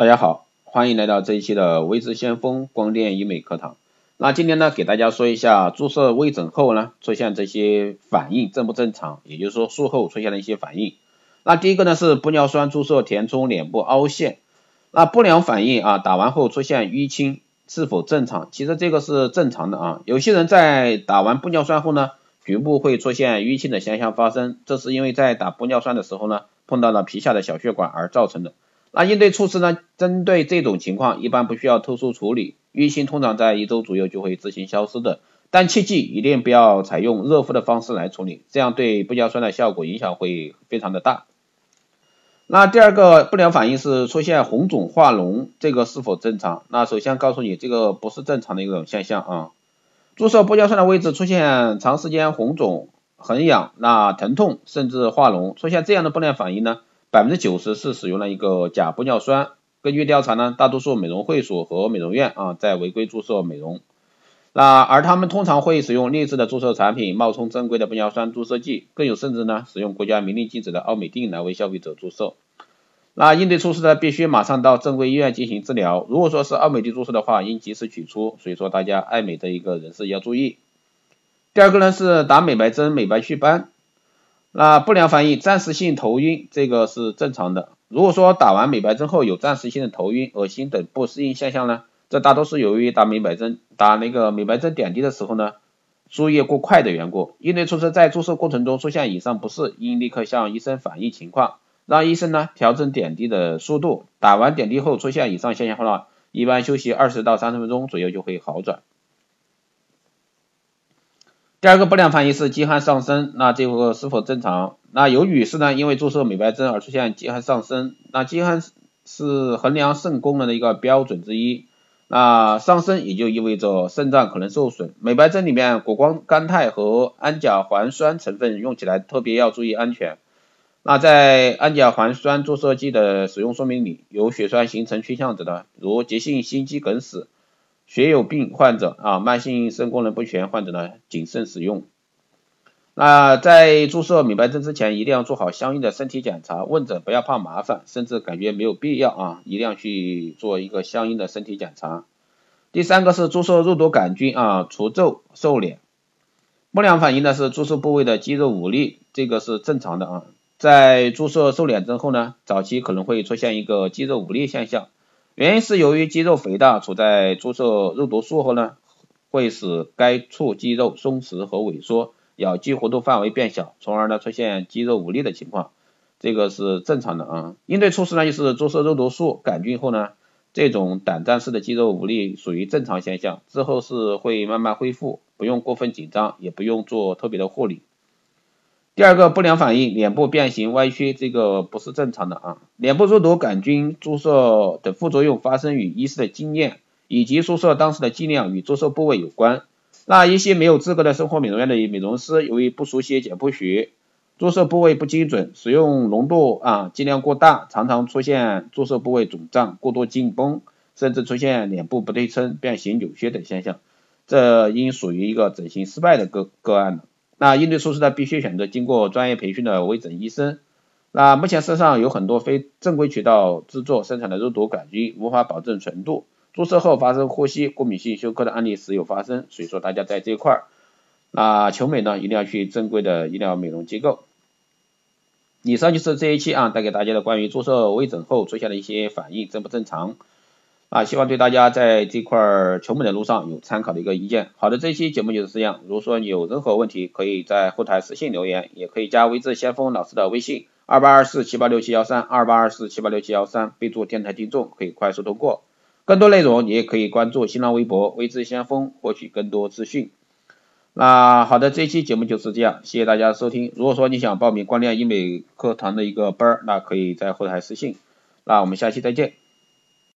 大家好，欢迎来到这一期的微知先锋光电医美课堂。那今天呢，给大家说一下注射微整后呢出现这些反应正不正常，也就是说术后出现的一些反应。那第一个呢是玻尿酸注射填充脸部凹陷，那不良反应啊，打完后出现淤青是否正常？其实这个是正常的啊。有些人在打完玻尿酸后呢，局部会出现淤青的现象发生，这是因为在打玻尿酸的时候呢，碰到了皮下的小血管而造成的。那应对措施呢？针对这种情况，一般不需要特殊处理，淤青通常在一周左右就会自行消失的。但切记一定不要采用热敷的方式来处理，这样对玻尿酸的效果影响会非常的大。那第二个不良反应是出现红肿化脓，这个是否正常？那首先告诉你，这个不是正常的一种现象啊。注射玻尿酸的位置出现长时间红肿、痕痒、那疼痛甚至化脓，出现这样的不良反应呢？百分之九十是使用了一个假玻尿酸。根据调查呢，大多数美容会所和美容院啊在违规注射美容。那而他们通常会使用劣质的注射产品，冒充正规的玻尿酸注射剂，更有甚至呢使用国家明令禁止的奥美定来为消费者注射。那应对措施呢，必须马上到正规医院进行治疗。如果说是奥美定注射的话，应及时取出。所以说大家爱美的一个人士要注意。第二个呢是打美白针美白祛斑。那不良反应，暂时性头晕，这个是正常的。如果说打完美白针后有暂时性的头晕、恶心等不适应现象呢，这大多是由于打美白针、打那个美白针点滴的时候呢，输液过快的缘故。应对措施，在注射过程中出现以上不适，应立刻向医生反映情况，让医生呢调整点滴的速度。打完点滴后出现以上现象后呢，一般休息二十到三十分钟左右就会好转。第二个不良反应是积汗上升，那这个是否正常？那有女士呢，因为注射美白针而出现积汗上升，那积汗是衡量肾功能的一个标准之一，那上升也就意味着肾脏可能受损。美白针里面谷胱甘肽和氨甲环酸成分用起来特别要注意安全。那在氨甲环酸注射剂的使用说明里，有血栓形成倾向者的，如急性心肌梗死。血友病患者啊，慢性肾功能不全患者呢，谨慎使用。那在注射美白针之前，一定要做好相应的身体检查。问诊不要怕麻烦，甚至感觉没有必要啊，一定要去做一个相应的身体检查。第三个是注射肉毒杆菌啊，除皱瘦脸。不良反应呢是注射部位的肌肉无力，这个是正常的啊。在注射瘦脸针后呢，早期可能会出现一个肌肉无力现象。原因是由于肌肉肥大，处在注射肉毒素后呢，会使该处肌肉松弛和萎缩，咬肌活动范围变小，从而呢出现肌肉无力的情况，这个是正常的啊。应对措施呢就是注射肉毒素杆菌后呢，这种短暂式的肌肉无力属于正常现象，之后是会慢慢恢复，不用过分紧张，也不用做特别的护理。第二个不良反应，脸部变形歪曲，这个不是正常的啊。脸部肉毒杆菌注射的副作用发生与医师的经验以及注射当时的剂量与注射部位有关。那一些没有资格的生活美容院的美容师，由于不熟悉解剖学，注射部位不精准，使用浓度啊剂量过大，常常出现注射部位肿胀、过度紧绷，甚至出现脸部不对称、变形、扭曲等现象，这应属于一个整形失败的个个案了。那应对措施呢，必须选择经过专业培训的微整医生。那目前市上有很多非正规渠道制作生产的肉毒杆菌，无法保证纯度，注射后发生呼吸、过敏性休克的案例时有发生。所以说大家在这块儿，那求美呢，一定要去正规的医疗美容机构。以上就是这一期啊，带给大家的关于注射微整后出现的一些反应正不正常。啊，希望对大家在这块儿求美的路上有参考的一个意见。好的，这期节目就是这样。如果说你有任何问题，可以在后台私信留言，也可以加微智先锋老师的微信二八二四七八六七幺三二八二四七八六七幺三，备注电台听众，可以快速通过。更多内容你也可以关注新浪微博微智先锋，获取更多资讯。那好的，这期节目就是这样，谢谢大家收听。如果说你想报名光电医美课堂的一个班儿，那可以在后台私信。那我们下期再见。